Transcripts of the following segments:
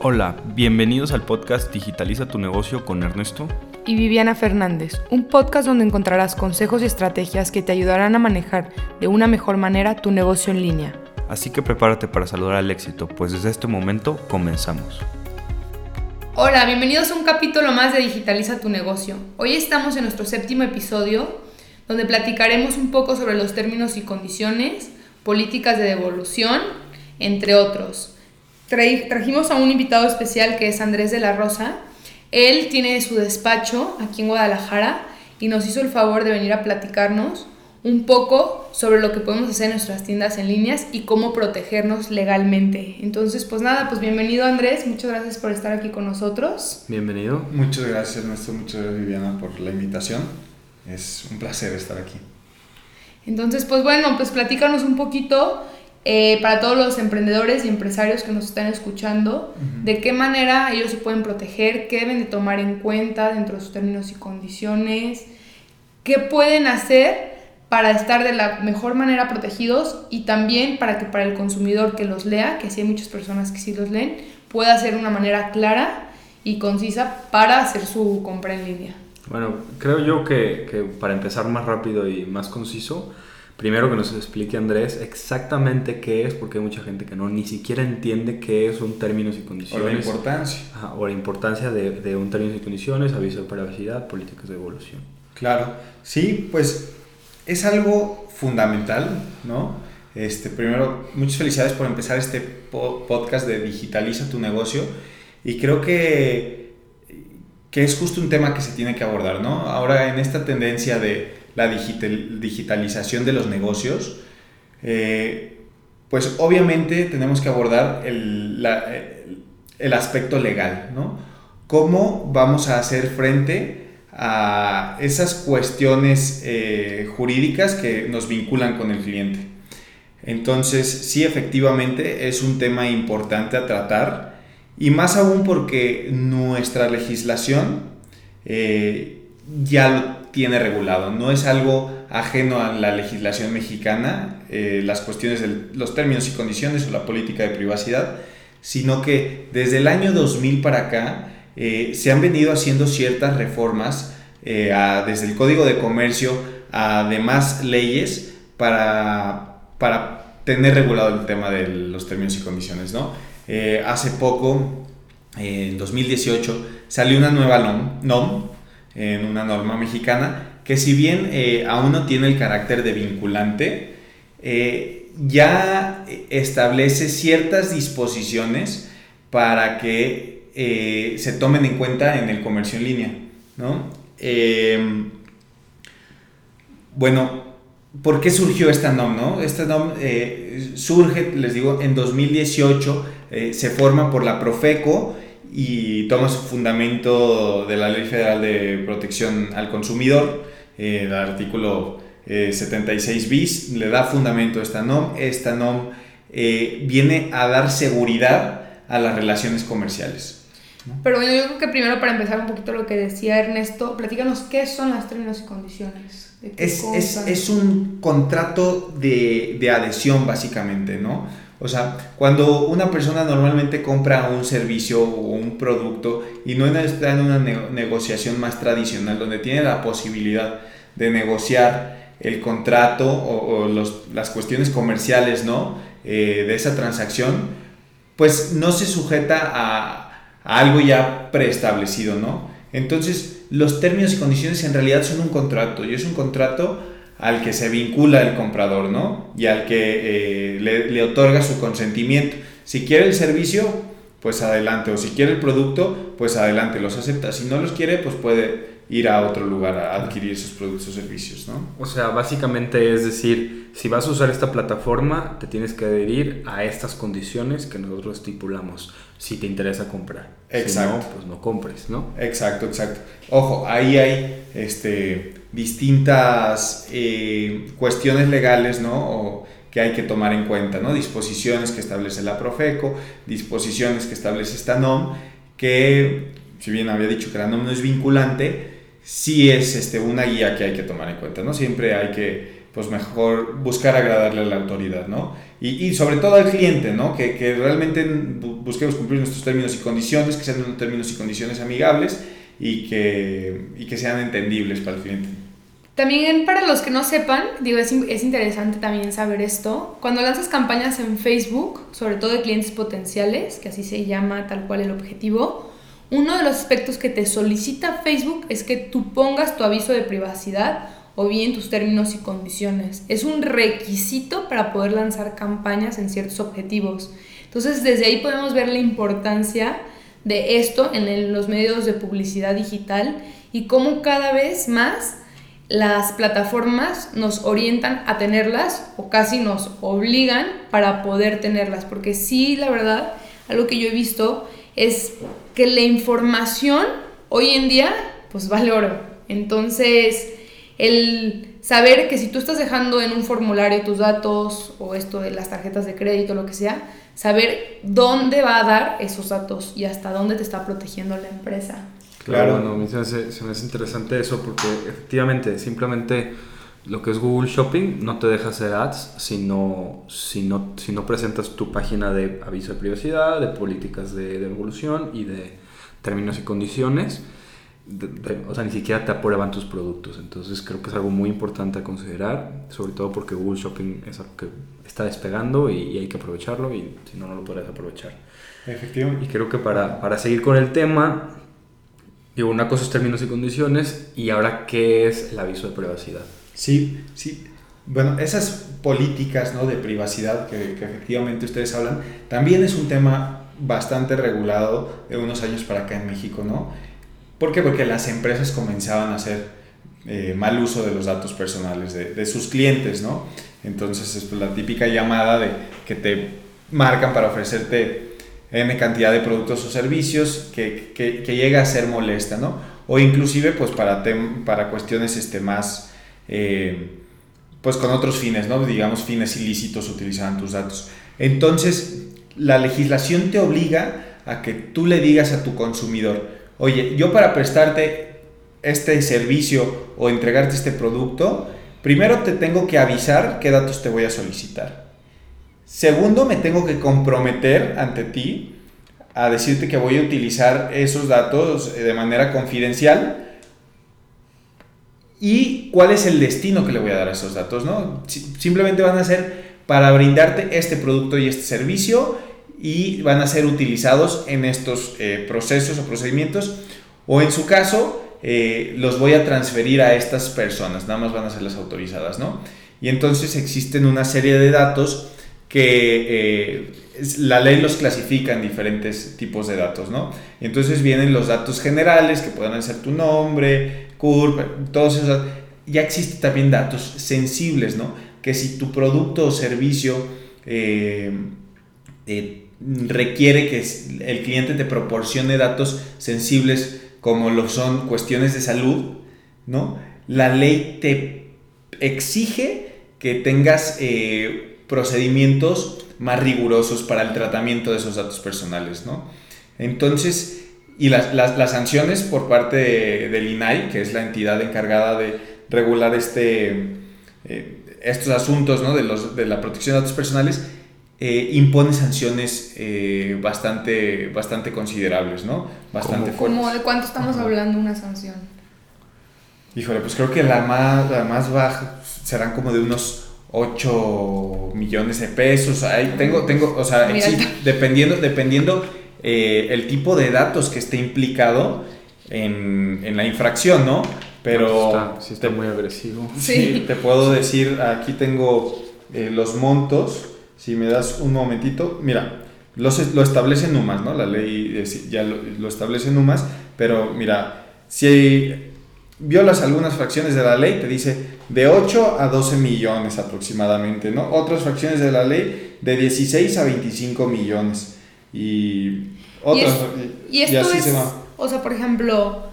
Hola, bienvenidos al podcast Digitaliza tu negocio con Ernesto y Viviana Fernández, un podcast donde encontrarás consejos y estrategias que te ayudarán a manejar de una mejor manera tu negocio en línea. Así que prepárate para saludar al éxito, pues desde este momento comenzamos. Hola, bienvenidos a un capítulo más de Digitaliza tu negocio. Hoy estamos en nuestro séptimo episodio, donde platicaremos un poco sobre los términos y condiciones, políticas de devolución, entre otros trajimos a un invitado especial que es Andrés de la Rosa. Él tiene su despacho aquí en Guadalajara y nos hizo el favor de venir a platicarnos un poco sobre lo que podemos hacer en nuestras tiendas en líneas y cómo protegernos legalmente. Entonces, pues nada, pues bienvenido Andrés, muchas gracias por estar aquí con nosotros. Bienvenido. Muchas gracias Ernesto, muchas gracias Viviana por la invitación. Es un placer estar aquí. Entonces, pues bueno, pues platícanos un poquito eh, para todos los emprendedores y empresarios que nos están escuchando, de qué manera ellos se pueden proteger, qué deben de tomar en cuenta dentro de sus términos y condiciones, qué pueden hacer para estar de la mejor manera protegidos y también para que para el consumidor que los lea, que sí hay muchas personas que sí los leen, pueda ser una manera clara y concisa para hacer su compra en línea. Bueno, creo yo que, que para empezar más rápido y más conciso, primero que nos explique Andrés exactamente qué es, porque hay mucha gente que no ni siquiera entiende qué son términos y condiciones. O la importancia. o la importancia de, de, un términos y condiciones, aviso de privacidad, políticas de evolución. Claro, sí, pues es algo fundamental, ¿no? Este, primero, muchas felicidades por empezar este podcast de Digitaliza tu negocio y creo que, que es justo un tema que se tiene que abordar, ¿no? Ahora en esta tendencia de la digitalización de los negocios, eh, pues obviamente tenemos que abordar el, el, aspecto legal, ¿no? ¿Cómo vamos a hacer frente a esas cuestiones eh, jurídicas que nos vinculan con el cliente? Entonces, sí, efectivamente es un tema importante a tratar y más aún porque nuestra legislación eh, ya tiene regulado, no es algo ajeno a la legislación mexicana, eh, las cuestiones de los términos y condiciones o la política de privacidad, sino que desde el año 2000 para acá eh, se han venido haciendo ciertas reformas eh, desde el Código de Comercio a demás leyes para, para tener regulado el tema de los términos y condiciones. ¿no? hace poco, en 2018, salió una nueva NOM, NOM en una norma mexicana, que si bien eh, aún no tiene el carácter de vinculante, eh, ya establece ciertas disposiciones para que eh, se tomen en cuenta en el comercio en línea. Em, bueno, ¿por qué surgió esta NOM? No? Esta NOM surge, les digo, en 2018, se forma por la Profeco y toma su fundamento de la Ley Federal de Protección al Consumidor, eh, el artículo 76 eh, bis, le da fundamento a esta NOM. Esta NOM eh, viene a dar seguridad a las relaciones comerciales. Pero bueno, yo creo que primero para empezar un poquito lo que decía Ernesto, platícanos qué son las términos y condiciones. Es, es, es, un contrato de, de adhesión básicamente, ¿no? O sea, cuando una persona normalmente compra un servicio o un producto y no está en una negociación más tradicional, donde tiene la posibilidad de negociar el contrato o, las cuestiones comerciales ¿no? Eh, de esa transacción, pues no se sujeta a, a algo ya preestablecido, ¿no? Entonces, los términos y condiciones en realidad son un contrato y es un contrato al que se vincula el comprador, ¿no? Y al que eh, le, otorga su consentimiento. Si quiere el servicio, pues adelante. O si quiere el producto, pues adelante, los acepta. Si no los quiere, pues puede ir a otro lugar a adquirir esos productos o servicios, ¿no? O sea, básicamente es decir, si vas a usar esta plataforma, te tienes que adherir a estas condiciones que nosotros estipulamos si te interesa comprar. Exacto. Si no, pues no compres, ¿no? Exacto, exacto. Ojo, ahí hay este distintas eh, cuestiones legales, ¿no? que hay que tomar en cuenta, ¿no? Disposiciones que establece la Profeco, disposiciones que establece esta NOM, que, si bien había dicho que la NOM no es vinculante, sí es este, una guía que hay que tomar en cuenta, ¿no? Siempre hay que pues mejor buscar agradarle a la autoridad, ¿no? Y, y sobre todo al cliente, ¿no? Que, que, realmente busquemos cumplir nuestros términos y condiciones, que sean unos términos y condiciones amigables y que, y que sean entendibles para el cliente. También para los que no sepan, digo, es, es, interesante también saber esto. Cuando lanzas campañas en Facebook, sobre todo de clientes potenciales, que así se llama tal cual el objetivo, uno de los aspectos que te solicita Facebook es que tú pongas tu aviso de privacidad o bien tus términos y condiciones. Es un requisito para poder lanzar campañas en ciertos objetivos. Entonces, desde ahí podemos ver la importancia de esto en los medios de publicidad digital y cómo cada vez más las plataformas nos orientan a tenerlas o casi nos obligan para poder tenerlas. Porque sí, la verdad, algo que yo he visto es que la información hoy en día pues vale oro. Entonces, el saber que si tú estás dejando en un formulario tus datos o esto de las tarjetas de crédito, lo que sea, saber dónde va a dar esos datos y hasta dónde te está protegiendo la empresa. Claro, no, se, me hace, se me hace interesante eso porque efectivamente, simplemente lo que es Google Shopping no te deja hacer ads si no, si no, si no presentas tu página de aviso de privacidad, de políticas de devolución y de términos y condiciones o sea, ni siquiera te aprueban tus productos. Entonces creo que es algo muy importante a considerar, sobre todo porque Google Shopping es algo que está despegando y, hay que aprovecharlo y si no, no lo puedes aprovechar. Efectivamente. Y creo que para, para seguir con el tema, digo, una cosa es términos y condiciones y ahora, ¿qué es el aviso de privacidad? Sí, sí. Bueno, esas políticas ¿no? de privacidad que, que efectivamente ustedes hablan, también es un tema bastante regulado de unos años para acá en México, ¿no? ¿Por qué? Porque las empresas comenzaban a hacer eh, mal uso de los datos personales de, sus clientes, ¿no? Entonces es pues, la típica llamada de que te marcan para ofrecerte N cantidad de productos o servicios que, que, que llega a ser molesta, ¿no? O inclusive pues para, para cuestiones este, más, eh, pues con otros fines, ¿no? Digamos fines ilícitos utilizaban tus datos. Entonces la legislación te obliga a que tú le digas a tu consumidor, oye, yo para prestarte este servicio o entregarte este producto, primero te tengo que avisar qué datos te voy a solicitar. Segundo, me tengo que comprometer ante ti a decirte que voy a utilizar esos datos de manera confidencial y cuál es el destino que le voy a dar a esos datos, ¿no? Simplemente van a ser para brindarte este producto y este servicio y van a ser utilizados en estos eh, procesos o procedimientos o en su caso eh, los voy a transferir a estas personas, nada más van a ser las autorizadas, ¿no? Y entonces existen una serie de datos que eh, la ley los clasifica en diferentes tipos de datos, ¿no? Y entonces vienen los datos generales que pueden ser tu nombre, CURP, todos esos. Ya existen también datos sensibles, ¿no? Que si tu producto o servicio requiere que el cliente te proporcione datos sensibles como lo son cuestiones de salud, ¿no? La ley te exige que tengas eh, procedimientos más rigurosos para el tratamiento de esos datos personales, ¿no? Entonces, y las, las, sanciones por parte del INAI, que es la entidad encargada de regular este, eh, estos asuntos ¿no? de, los, de la protección de datos personales, eh, impone sanciones eh, bastante, bastante considerables, ¿no? Bastante fuertes. de cuánto estamos hablando una sanción? Híjole, pues creo que la más, la más baja serán como de unos 8 millones de pesos. Ahí tengo, tengo, o sea, dependiendo, dependiendo eh, el tipo de datos que esté implicado en, en la infracción, ¿no? Pero... Sí está, muy agresivo. Sí. te puedo decir, aquí tengo los montos si me das un momentito, mira, lo, lo establece NUMAS, ¿no? La ley ya lo, establece NUMAS, pero mira, si violas algunas fracciones de la ley, te dice de 8 a 12 millones aproximadamente, ¿no? Otras fracciones de la ley de 16 a 25 millones. Y otras. Y, esto así es, se va. O sea, por ejemplo,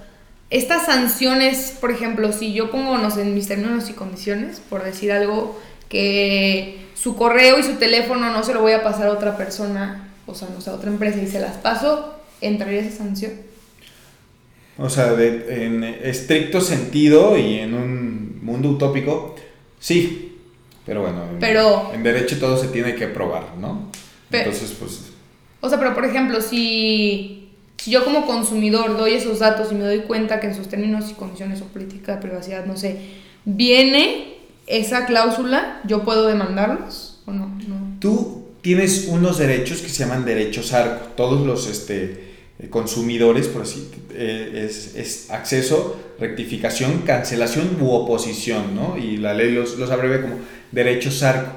estas sanciones, por ejemplo, si yo pongo, no sé, en mis términos y condiciones, por decir algo que su correo y su teléfono no se lo voy a pasar a otra persona, o sea, no sé, a otra empresa y se las paso, ¿entraría esa sanción? O sea, en estricto sentido y en un mundo utópico, sí, Pero bueno, en, Pero- en derecho todo se tiene que probar, ¿no? Pe- Entonces, pues, O sea, pero por ejemplo, si, si yo como consumidor doy esos datos y me doy cuenta que en sus términos y condiciones o política de privacidad, no sé, viene esa cláusula, ¿yo puedo demandarlos o no? no. tú tienes unos derechos que se llaman derechos ARCO. Todos los este, consumidores, por así, eh, es, es acceso, rectificación, cancelación u oposición, ¿no? Y la ley los, los abrevia como derechos ARCO.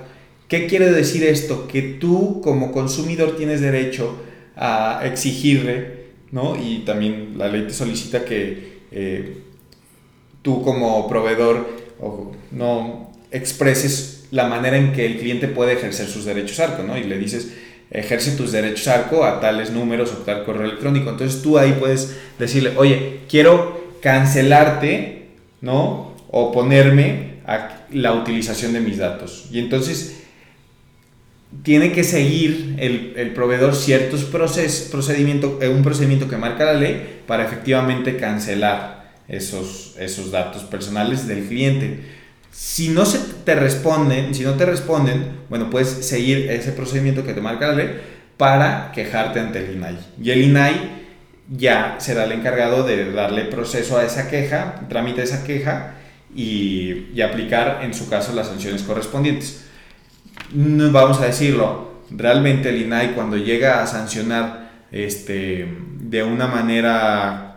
¿Qué quiere decir esto? Que tú como consumidor tienes derecho a exigirle, ¿no? Y también la ley te solicita que eh, tú como proveedor o no expreses la manera en que el cliente puede ejercer sus derechos ARCO, ¿no? Y le dices, ejerce tus derechos ARCO a tales números o tal correo electrónico. Entonces tú ahí puedes decirle, oye, quiero cancelarte, ¿no? O ponerme a la utilización de mis datos. Y entonces tiene que seguir el, el proveedor ciertos proces, procedimiento, eh, un procedimiento que marca la ley para efectivamente cancelar esos, esos datos personales del cliente. Si no se te responden, si no te responden, bueno, puedes seguir ese procedimiento que te marca la ley para quejarte ante el INAI. Y el INAI ya será el encargado de darle proceso a esa queja, tramite esa queja y, y aplicar en su caso las sanciones correspondientes. No, vamos a decirlo, realmente el INAI cuando llega a sancionar este, de una manera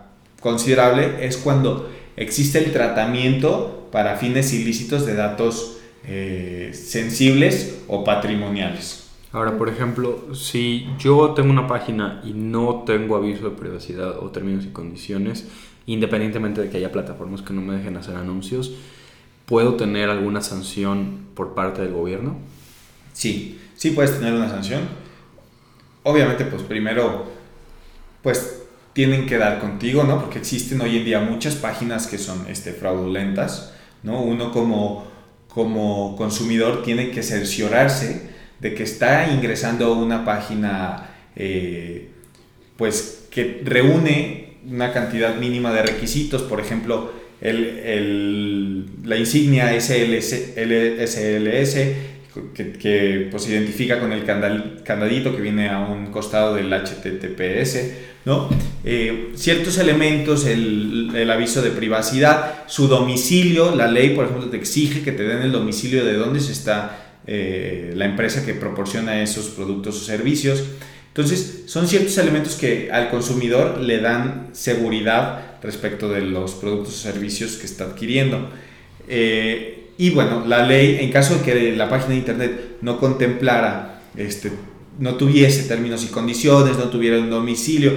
considerable es cuando existe el tratamiento para fines ilícitos de datos eh, sensibles o patrimoniales. Ahora, por ejemplo, si yo tengo una página y no tengo aviso de privacidad o términos y condiciones, independientemente de que haya plataformas que no me dejen hacer anuncios, ¿puedo tener alguna sanción por parte del gobierno? Sí, sí puedes tener una sanción. Obviamente, pues primero, pues tienen que dar contigo, ¿no? Porque existen hoy en día muchas páginas que son este, fraudulentas, ¿no? Uno como, como consumidor tiene que cerciorarse de que está ingresando a una página, eh, pues, que reúne una cantidad mínima de requisitos, por ejemplo, el, el, la insignia SLS, SLS, que, que pues, identifica con el candadito que viene a un costado del HTTPS, ¿no? Eh, ciertos elementos, el, el, aviso de privacidad, su domicilio, la ley, por ejemplo, te exige que te den el domicilio de dónde se está eh, la empresa que proporciona esos productos o servicios. Entonces, son ciertos elementos que al consumidor le dan seguridad respecto de los productos o servicios que está adquiriendo. Eh, y bueno, la ley, en caso de que la página de internet no contemplara, este, no tuviese términos y condiciones, no tuviera un domicilio,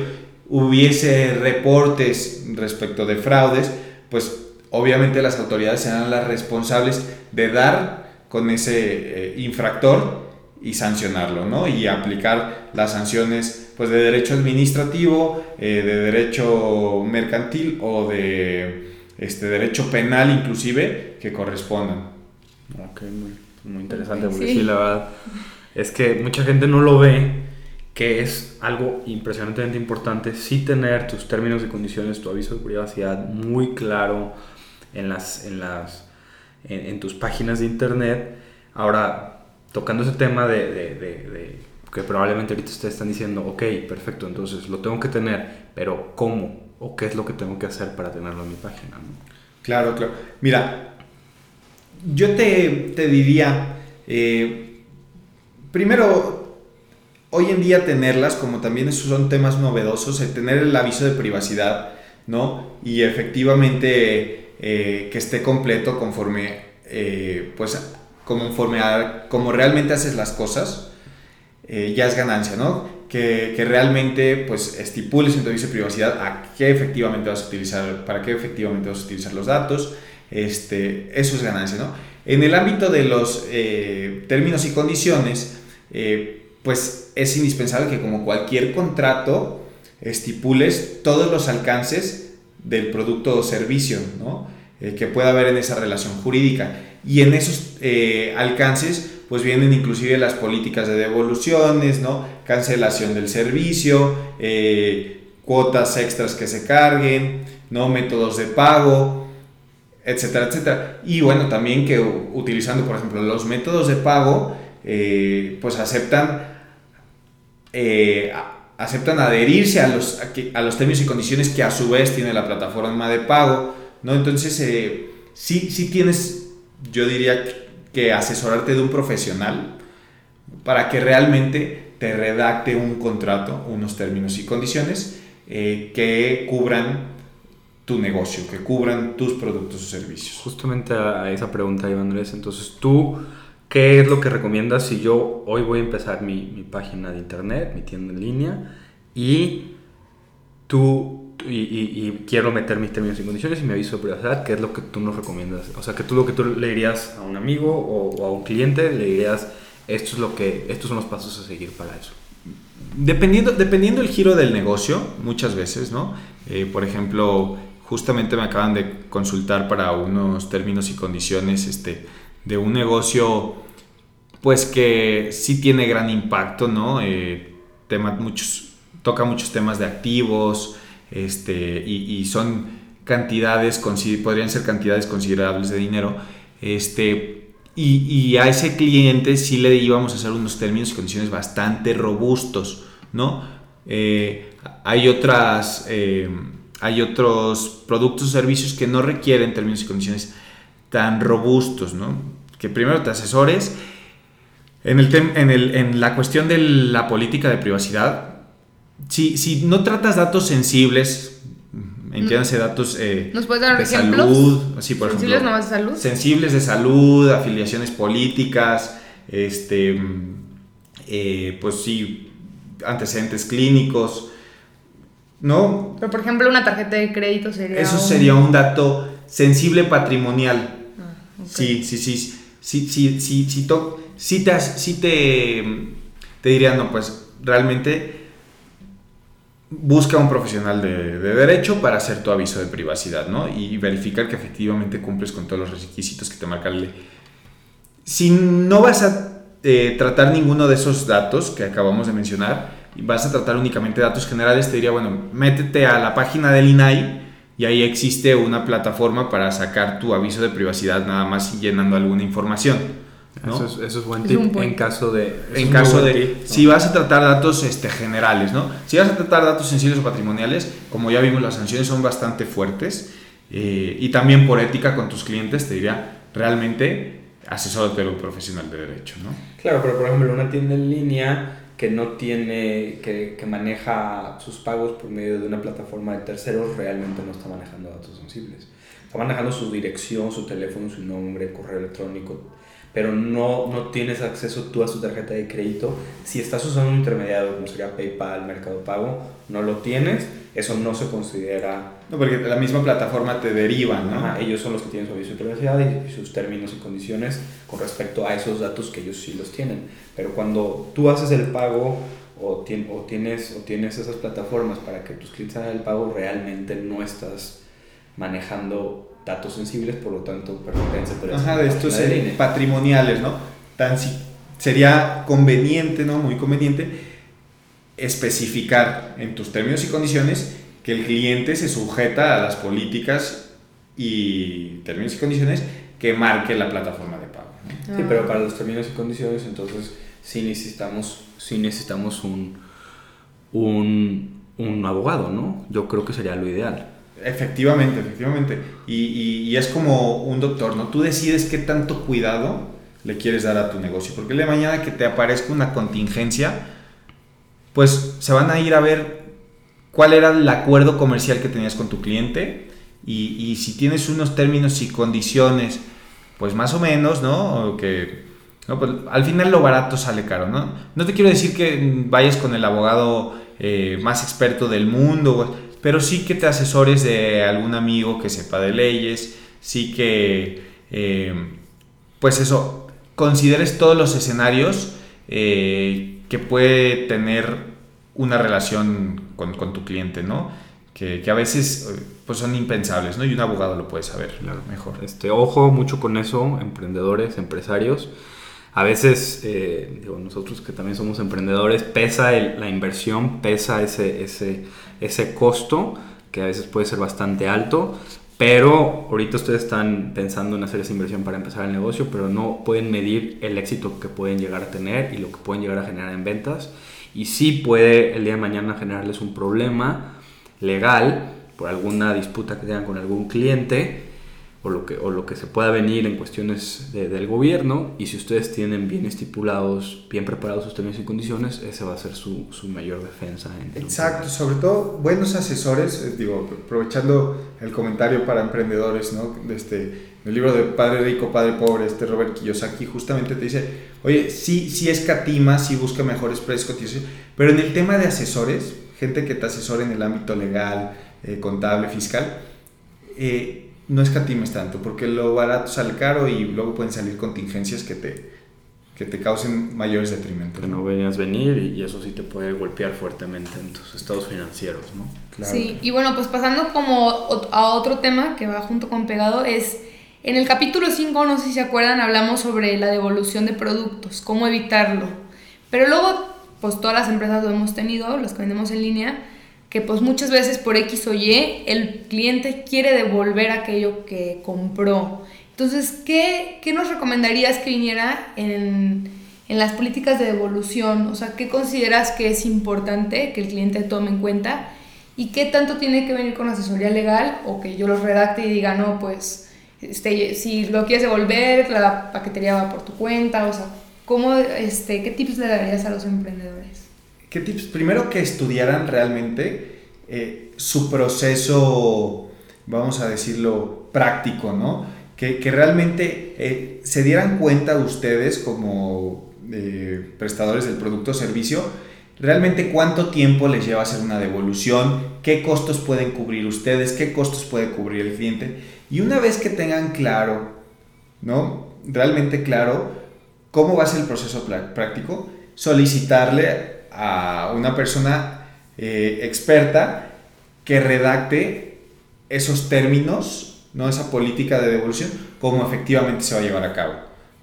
hubiese reportes respecto de fraudes, pues obviamente las autoridades serán las responsables de dar con ese eh, infractor y sancionarlo, ¿no? Y aplicar las sanciones pues de derecho administrativo, eh, de derecho mercantil o de este derecho penal inclusive que correspondan. Ok, muy, muy interesante, porque Sí. sí, la verdad es que mucha gente no lo ve, que es algo impresionantemente importante, sí tener tus términos y condiciones, tu aviso de privacidad muy claro en, las, en, las, en, tus páginas de internet. Ahora, tocando ese tema de que probablemente ahorita ustedes están diciendo, ok, perfecto, entonces lo tengo que tener, pero ¿cómo? ¿O qué es lo que tengo que hacer para tenerlo en mi página? no? Claro, claro. Mira, yo te, te diría, eh, primero, hoy en día tenerlas, como también esos son temas novedosos, el tener el aviso de privacidad, ¿no? Y efectivamente eh, que esté completo conforme, eh, pues, conforme a como realmente haces las cosas, eh, ya es ganancia, ¿no? Que, que realmente pues estipules en tu aviso de privacidad a qué efectivamente vas a utilizar, para qué efectivamente vas a utilizar los datos, este, eso es ganancia, ¿no? En el ámbito de los términos y condiciones, pues es indispensable que como cualquier contrato estipules todos los alcances del producto o servicio, ¿no? Eh, que pueda haber en esa relación jurídica. Y en esos eh, alcances pues vienen inclusive las políticas de devoluciones, ¿no? cancelación del servicio, eh, cuotas extras que se carguen, ¿no? métodos de pago. etcétera, etcétera. Y bueno, también que utilizando, por ejemplo, los métodos de pago, eh, pues aceptan, eh, aceptan adherirse a los, a, los términos y condiciones que a su vez tiene la plataforma de pago, ¿no? Entonces, eh, sí, sí tienes, yo diría, que asesorarte de un profesional para que realmente te redacte un contrato, unos términos y condiciones que cubran tu negocio, que cubran tus productos o servicios. Justamente a esa pregunta, Iván Andrés. Entonces, tú, ¿qué es lo que recomiendas si yo hoy voy a empezar mi, mi página de internet, mi tienda en línea, y tú, y, y, quiero meter mis términos y condiciones y me aviso de privacidad? ¿Qué es lo que tú nos recomiendas? O sea, que tú lo que tú le dirías a un amigo o, o a un cliente, le dirías, esto es lo que, estos son los pasos a seguir para eso. Dependiendo, dependiendo el giro del negocio, muchas veces, ¿no? Eh, por ejemplo, justamente me acaban de consultar para unos términos y condiciones este, de un negocio pues que sí tiene gran impacto, ¿no? Eh, muchos, toca muchos temas de activos este, y, son cantidades, podrían ser cantidades considerables de dinero. Este, y, a ese cliente sí le íbamos a hacer unos términos y condiciones bastante robustos, ¿no? Eh, hay otras... Eh, hay otros productos o servicios que no requieren términos y condiciones tan robustos, ¿no? Que primero te asesores. En, el en, el, en la cuestión de la política de privacidad, si, si no tratas datos sensibles, entiéndase datos eh, ¿Nos puedes dar de ejemplos? salud, así por ¿Sensibles ejemplo, de salud? Sensibles de salud, afiliaciones políticas, este, eh, pues sí, antecedentes clínicos, ¿no? Pero por ejemplo, una tarjeta de crédito sería. Eso sería un dato sensible patrimonial. Ah, sí, sí, sí. Sí, sí, sí, sí, sí, sí te, diría, no, pues realmente busca un profesional de, derecho para hacer tu aviso de privacidad, ¿no? Y verificar que efectivamente cumples con todos los requisitos que te marca la ley. Si no vas a eh, tratar ninguno de esos datos que acabamos de mencionar, vas a tratar únicamente datos generales, te diría, bueno, métete a la página del INAI y ahí existe una plataforma para sacar tu aviso de privacidad nada más llenando alguna información. Eso, es, eso, es, buen tip en caso de... En caso de... Si vas a tratar datos este, generales, ¿no? Si vas a tratar datos sensibles o patrimoniales, como ya vimos, las sanciones son bastante fuertes. Eh, y también por ética con tus clientes, te diría, realmente asesor de un profesional de derecho, ¿no? Claro, pero por ejemplo, una tienda en línea que no tiene, que, que, maneja sus pagos por medio de una plataforma de terceros, realmente no está manejando datos sensibles. Está manejando su dirección, su teléfono, su nombre, correo electrónico, pero no, no tienes acceso tú a su tarjeta de crédito. Si estás usando un intermediario como sería PayPal, Mercado Pago, no lo tienes, eso no se considera... No, porque la misma plataforma te deriva, ¿no? ellos son los que tienen su aviso de privacidad y sus términos y condiciones con respecto a esos datos que ellos sí los tienen. Pero cuando tú haces el pago o, tienes, o tienes esas plataformas para que tus clientes hagan el pago, realmente no estás manejando datos sensibles, por lo tanto, pertenece Ajá, de estos patrimoniales, ¿no? Tan si, sería conveniente, ¿no? Muy conveniente especificar en tus términos y condiciones que el cliente se sujeta a las políticas y términos y condiciones que marque la plataforma de pago. Sí, pero para los términos y condiciones, entonces sí necesitamos, sí necesitamos un, un, un abogado, ¿no? Yo creo que sería lo ideal. Efectivamente, efectivamente. Y, y, es como un doctor, ¿no? Tú decides qué tanto cuidado le quieres dar a tu negocio. Porque el de mañana que te aparezca una contingencia, pues se van a ir a ver cuál era el acuerdo comercial que tenías con tu cliente y, y si tienes unos términos y condiciones, pues más o menos, ¿no? que ¿no? Pues al final lo barato sale caro, ¿no? No te quiero decir que vayas con el abogado eh, más experto del mundo, pero sí que te asesores de algún amigo que sepa de leyes, sí que, eh, pues eso, consideres todos los escenarios eh, que puede tener una relación con, con tu cliente, ¿no? Que, que, a veces pues son impensables, ¿no? Y un abogado lo puede saber mejor. Este, ojo mucho con eso, emprendedores, empresarios. A veces, eh, digo, nosotros que también somos emprendedores, pesa la inversión, pesa ese, ese, ese costo, que a veces puede ser bastante alto, Pero ahorita ustedes están pensando en hacer esa inversión para empezar el negocio, pero no pueden medir el éxito que pueden llegar a tener y lo que pueden llegar a generar en ventas. Y sí puede el día de mañana generarles un problema legal por alguna disputa que tengan con algún cliente o lo que, o lo que se pueda venir en cuestiones del gobierno y si ustedes tienen bien estipulados, bien preparados sus términos y condiciones, ese va a ser su, su mayor defensa. En Exacto, sobre todo buenos asesores, eh, digo, aprovechando el comentario para emprendedores, ¿no? De este, el libro de Padre Rico, Padre Pobre, este Robert Kiyosaki, justamente te dice, oye, sí, sí escatima, sí busca mejores precios, pero en el tema de asesores, gente que te asesora en el ámbito legal, eh, contable, fiscal, eh, no escatimes tanto, porque lo barato sale caro y luego pueden salir contingencias que te, que te causen mayores detrimentos. Que no venías venir y, eso sí te puede golpear fuertemente en tus estados financieros, ¿no? Sí, y bueno, pues pasando como a otro tema que va junto con pegado es... En el capítulo 5, no sé si se acuerdan, hablamos sobre la devolución de productos, cómo evitarlo. Pero luego, pues todas las empresas lo hemos tenido, los que vendemos en línea, que pues muchas veces por X o Y el cliente quiere devolver aquello que compró. Entonces, ¿qué, qué nos recomendarías que viniera en, en, las políticas de devolución? O sea, ¿qué consideras que es importante que el cliente tome en cuenta? ¿Y qué tanto tiene que venir con asesoría legal o que yo lo redacte y diga, no, pues, este, si lo quieres devolver, la paquetería va por tu cuenta? O sea, ¿cómo, este, ¿qué tips le darías a los emprendedores? ¿Qué tips? Primero que estudiaran realmente eh, su proceso, vamos a decirlo, práctico, ¿no? Que, realmente eh, se dieran cuenta ustedes como eh, prestadores del producto o servicio, realmente cuánto tiempo les lleva hacer una devolución, qué costos pueden cubrir ustedes, qué costos puede cubrir el cliente. Y una vez que tengan claro, ¿no? Realmente claro, cómo va a ser el proceso práctico, solicitarle a una persona eh, experta que redacte esos términos, ¿no? esa política de devolución, cómo efectivamente se va a llevar a cabo.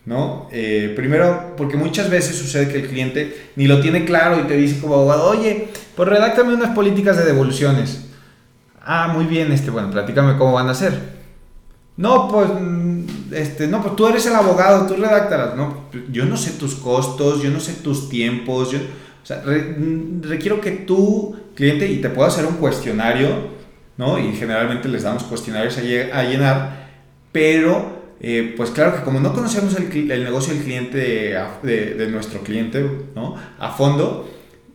¿no? Eh, primero, porque muchas veces sucede que el cliente ni lo tiene claro y te dice como abogado, oye, pues redáctame unas políticas de devoluciones. Ah, muy bien, este, bueno, platícame cómo van a ser. No, pues, mm, este, no, pues tú eres el abogado, tú redáctalas. No, yo no sé tus costos, yo no sé tus tiempos, yo, o sea, requiero que tú, cliente, y te puedo hacer un cuestionario, ¿no? Y generalmente les damos cuestionarios a, llenar, pero eh, pues claro que como no conocemos el, negocio del cliente, de, de, nuestro cliente, ¿no? A fondo,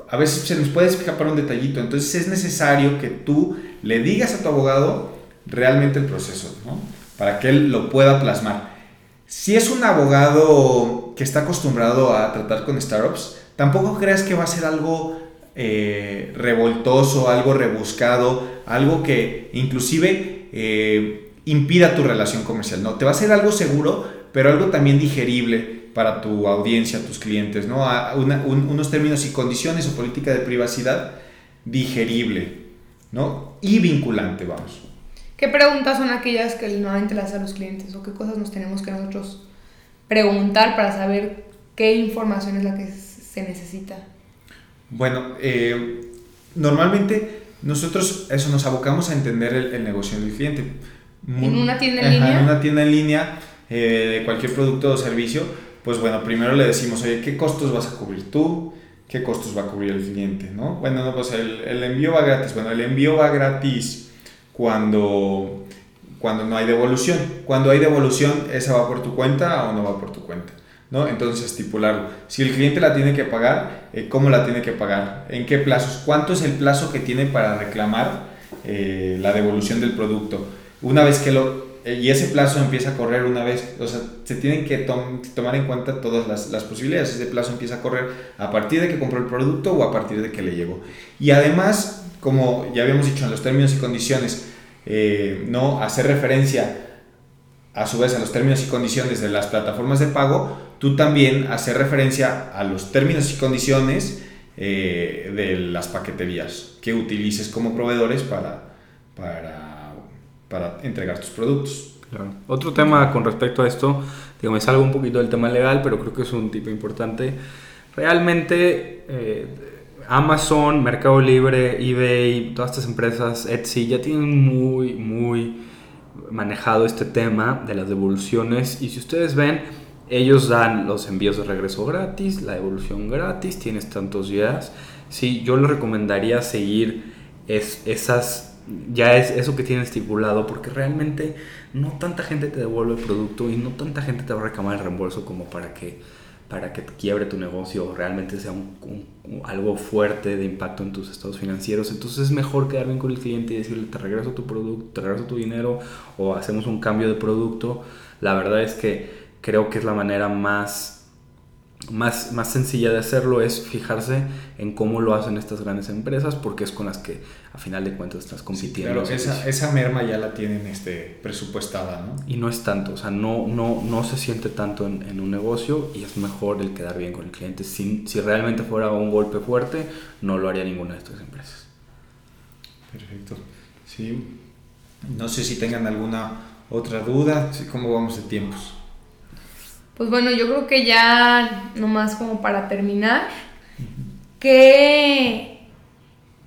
a veces se nos puede escapar un detallito. Entonces es necesario que tú le digas a tu abogado realmente el proceso, ¿no? Para que él lo pueda plasmar. Si es un abogado que está acostumbrado a tratar con startups, tampoco creas que va a ser algo eh, revoltoso, algo rebuscado, algo que inclusive eh, impida tu relación comercial. No, te va a ser algo seguro, pero algo también digerible para tu audiencia, tus clientes, ¿no? unos términos y condiciones o política de privacidad digerible, ¿no? Y vinculante, vamos. ¿Qué preguntas son aquellas que normalmente las hacen los clientes o qué cosas nos tenemos que nosotros preguntar para saber qué información es la que se necesita? Bueno, eh, normalmente nosotros eso nos abocamos a entender el, negocio del cliente. ¿En una tienda en línea? En una tienda en línea eh, de cualquier producto o servicio, pues bueno, primero le decimos, oye, ¿qué costos vas a cubrir tú? ¿Qué costos va a cubrir el cliente? ¿no? Bueno, no, pues el, el envío va gratis. Bueno, el envío va gratis cuando, cuando no hay devolución. Cuando hay devolución, ¿esa va por tu cuenta o no va por tu cuenta? ¿No? Entonces estipularlo. Si el cliente la tiene que pagar, eh, ¿cómo la tiene que pagar? ¿En qué plazos? ¿Cuánto es el plazo que tiene para reclamar eh, la devolución del producto? Una vez que lo... Eh, y ese plazo empieza a correr una vez, o sea, se tienen que tomar en cuenta todas las, las, posibilidades. Ese plazo empieza a correr a partir de que compró el producto o a partir de que le llegó. Y además, como ya habíamos dicho en los términos y condiciones, no hacer referencia a su vez a los términos y condiciones de las plataformas de pago, tú también hacer referencia a los términos y condiciones eh, de las paqueterías que utilices como proveedores para, para, para entregar tus productos. Otro tema con respecto a esto, digo, me salgo un poquito del tema legal, pero creo que es un tipo importante. Realmente eh, Amazon, Mercado Libre, eBay, todas estas empresas, Etsy, ya tienen muy, muy manejado este tema de las devoluciones y si ustedes ven, ellos dan los envíos de regreso gratis, la devolución gratis, tienes tantos días. Sí, yo le recomendaría seguir es, esas, ya es eso que tiene estipulado, porque realmente no tanta gente te devuelve el producto y no tanta gente te va a reclamar el reembolso como para que para que quiebre tu negocio realmente sea algo fuerte de impacto en tus estados financieros. Entonces es mejor quedar bien con el cliente y decirle te regreso tu producto, te regreso tu dinero o hacemos un cambio de producto. La verdad es que creo que es la manera más más, más sencilla de hacerlo es fijarse en cómo lo hacen estas grandes empresas porque es con las que a final de cuentas estás compitiendo. esa, esa, merma ya la tienen este, presupuestada, ¿no? Y no es tanto, o sea, no, no, no se siente tanto en, en un negocio y es mejor el quedar bien con el cliente. Si, si realmente fuera un golpe fuerte, no lo haría ninguna de estas empresas. Perfecto. Sí. No sé si tengan alguna otra duda, cómo vamos de tiempos. Pues bueno, yo creo que ya nomás como para terminar, ¿qué,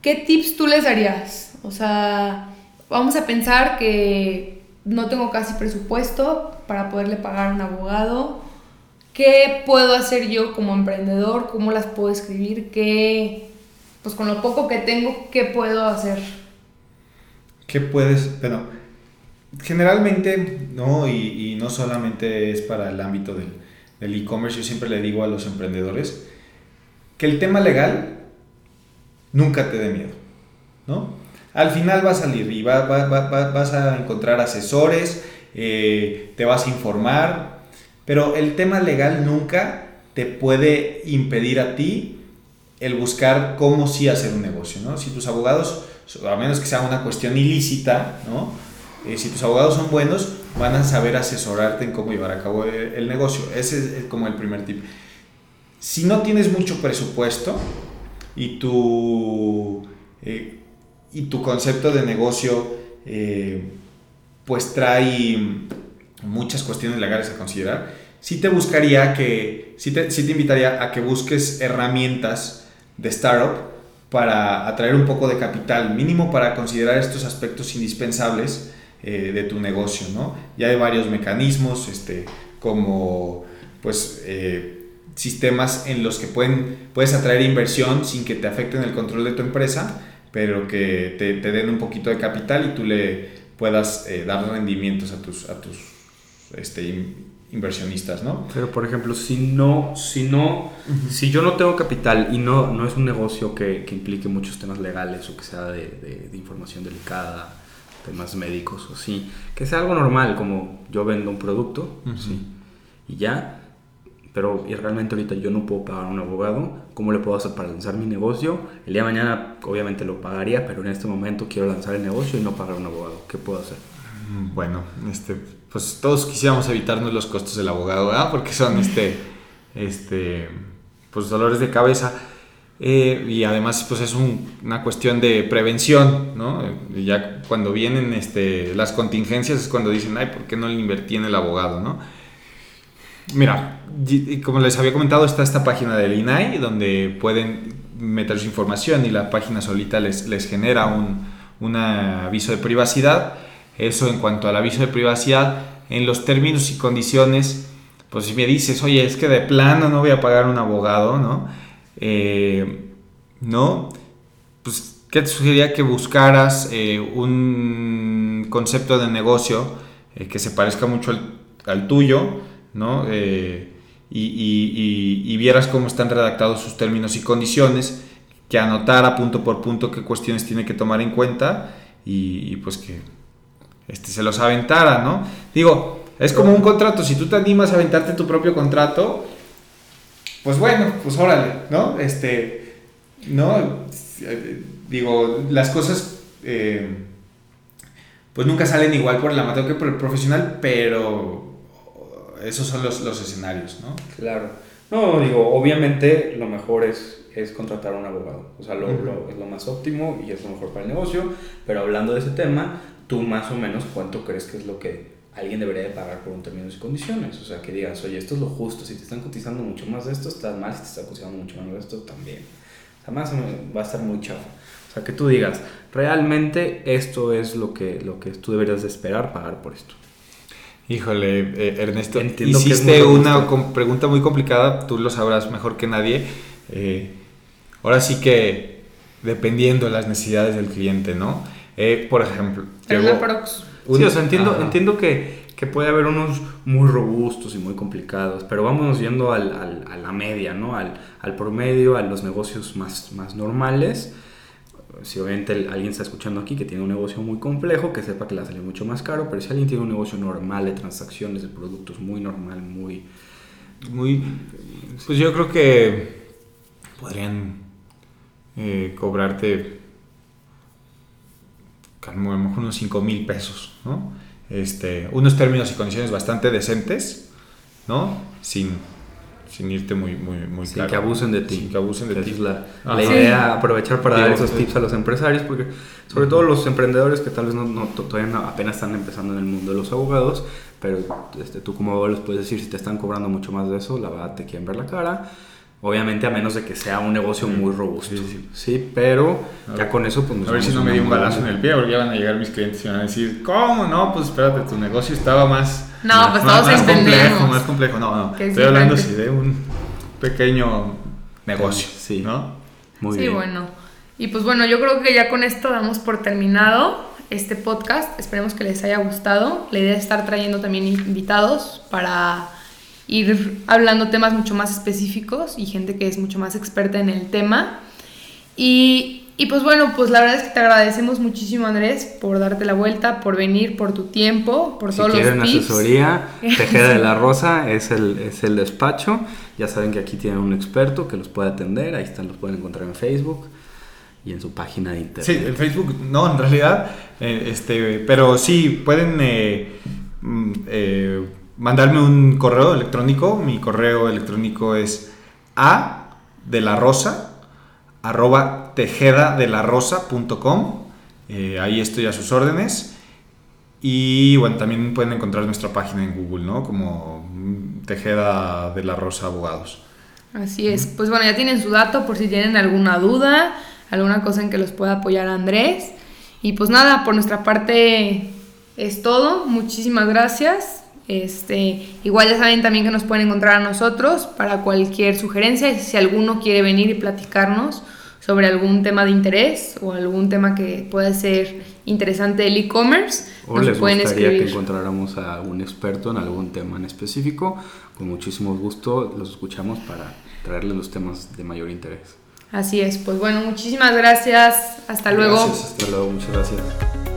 ¿qué tips tú les darías? O sea, vamos a pensar que no tengo casi presupuesto para poderle pagar a un abogado. ¿Qué puedo hacer yo como emprendedor? ¿Cómo las puedo escribir? ¿Qué, pues con lo poco que tengo, qué puedo hacer? ¿Qué puedes? Bueno, generalmente, ¿no? Y, no solamente es para el ámbito del e-commerce, yo siempre le digo a los emprendedores que el tema legal nunca te dé miedo, ¿no? Al final va a salir y va, vas a encontrar asesores, eh, te vas a informar, pero el tema legal nunca te puede impedir a ti el buscar cómo sí hacer un negocio, ¿no? Si tus abogados, a menos que sea una cuestión ilícita, ¿no? Eh, si tus abogados son buenos, van a saber asesorarte en cómo llevar a cabo el, negocio. Ese es como el primer tip. Si no tienes mucho presupuesto y tu, eh, y tu concepto de negocio eh, pues trae muchas cuestiones legales a considerar, sí te buscaría que, sí te, sí te invitaría a que busques herramientas de startup para atraer un poco de capital mínimo para considerar estos aspectos indispensables eh, de tu negocio, ¿no? Ya hay varios mecanismos, este, como pues eh, sistemas en los que pueden, puedes atraer inversión sin que te afecten el control de tu empresa, pero que te, te den un poquito de capital y tú le puedas eh, dar rendimientos a tus, a tus este, inversionistas, ¿no? Pero por ejemplo, si no, si no, si yo no tengo capital y no, no es un negocio que, que implique muchos temas legales o que sea de, de, de información delicada, temas médicos o sí, que sea algo normal, como yo vendo un producto, sí, y ya, pero y realmente ahorita yo no puedo pagar a un abogado, ¿cómo le puedo hacer para lanzar mi negocio? El día de mañana obviamente lo pagaría, pero en este momento quiero lanzar el negocio y no pagar a un abogado, ¿qué puedo hacer? Mm, bueno, este, pues todos quisiéramos evitarnos los costos del abogado, ¿verdad? Porque son este, este, pues dolores de cabeza. Eh, y además pues es una cuestión de prevención, ¿no? ya cuando vienen este, las contingencias es cuando dicen, ay, ¿por qué no le invertí en el abogado, no? Mira, como les había comentado, está esta página del INAI donde pueden meter su información y la página solita les, les genera un, un aviso de privacidad. Eso en cuanto al aviso de privacidad, en los términos y condiciones, pues si me dices, oye, es que de plano no voy a pagar un abogado, ¿no? Eh, ¿no? Pues, ¿qué te sugeriría que buscaras eh, un concepto de negocio eh, que se parezca mucho al, tuyo, ¿no? Y, vieras cómo están redactados sus términos y condiciones, que anotara punto por punto qué cuestiones tiene que tomar en cuenta y, pues que este, se los aventara, ¿no? Digo, es como un contrato, si tú te animas a aventarte tu propio contrato, pues bueno, pues órale, ¿no? Este, ¿no? Digo, las cosas, eh, pues nunca salen igual por el amateur que por el profesional, pero esos son los, los escenarios, ¿no? Claro. No, digo, obviamente lo mejor es, es contratar a un abogado. O sea, lo, es lo más óptimo y es lo mejor para el negocio. Pero hablando de ese tema, tú más o menos cuánto crees que es lo que alguien debería de pagar por un términos y condiciones. O sea, que digas, oye, esto es lo justo. Si te están cotizando mucho más de esto, estás mal. Si te están cotizando mucho menos de esto, también. Jamás va a estar muy chafa. O sea, que tú digas, realmente esto es lo que, lo que tú deberías de esperar pagar por esto. Híjole, eh, Ernesto, Entiendo hiciste una pregunta muy complicada, tú lo sabrás mejor que nadie. Eh, ahora sí que dependiendo de las necesidades del cliente, ¿no? Eh, por ejemplo, sí, o sea, entiendo, entiendo que, que, puede haber unos muy robustos y muy complicados, pero vamos yendo al, al, a la media, ¿no? Al, al promedio, a los negocios más, más normales si obviamente alguien está escuchando aquí que tiene un negocio muy complejo, que sepa que le sale mucho más caro, pero si alguien tiene un negocio normal de transacciones, de productos muy normal, muy... muy pues yo creo que podrían eh, cobrarte a lo mejor unos 5 mil pesos, ¿no? Este, unos términos y condiciones bastante decentes, ¿no? Sin sin irte muy, muy, muy sin que abusen de ti. Sin que abusen de ti. Es la, la idea, aprovechar para dar esos tips a los empresarios, porque sobre todo los emprendedores que tal vez no, no todavía apenas están empezando en el mundo de los abogados, pero este, tú como abogado les puedes decir si te están cobrando mucho más de eso, la verdad te quieren ver la cara. Obviamente a menos de que sea un negocio muy robusto. Sí, pero ya con eso pues A ver si no me di un balazo en el pie, porque ya van a llegar mis clientes y van a decir, ¿cómo? No, pues espérate, tu negocio estaba más no, pues todos más complejo, más complejo. No, no. Estoy hablando sí de un pequeño negocio, sí, ¿no? Muy sí, bueno. Y pues bueno, yo creo que ya con esto damos por terminado este podcast. Esperemos que les haya gustado. La idea es estar trayendo también invitados para ir hablando temas mucho más específicos y gente que es mucho más experta en el tema. Y y pues bueno, pues la verdad es que te agradecemos muchísimo Andrés por darte la vuelta, por venir, por tu tiempo, por todos los tips. asesoría, Tejeda de la Rosa es el, es el despacho. Ya saben que aquí tienen un experto que los puede atender, ahí están, los pueden encontrar en Facebook y en su página de internet. Sí, en Facebook no, en realidad, eh, este, pero sí, pueden eh, mm, eh, mandarme un correo electrónico, mi correo electrónico es a de la rosa arroba tejedadelarosa.com. Eh, ahí estoy a sus órdenes. Y bueno, también pueden encontrar nuestra página en Google, ¿no? Como Tejeda de la Rosa Abogados. Así es. Pues bueno, ya tienen su dato por si tienen alguna duda, alguna cosa en que los pueda apoyar Andrés. Y pues nada, por nuestra parte es todo. Muchísimas gracias. Este, igual ya saben también que nos pueden encontrar a nosotros para cualquier sugerencia. Si alguno quiere venir y platicarnos sobre algún tema de interés o algún tema que pueda ser interesante del e-commerce, o nos les pueden gustaría escribir. que encontráramos a algún experto en algún tema en específico. Con muchísimo gusto los escuchamos para traerles los temas de mayor interés. Así es, pues bueno, muchísimas gracias. Hasta luego. hasta luego, muchas gracias.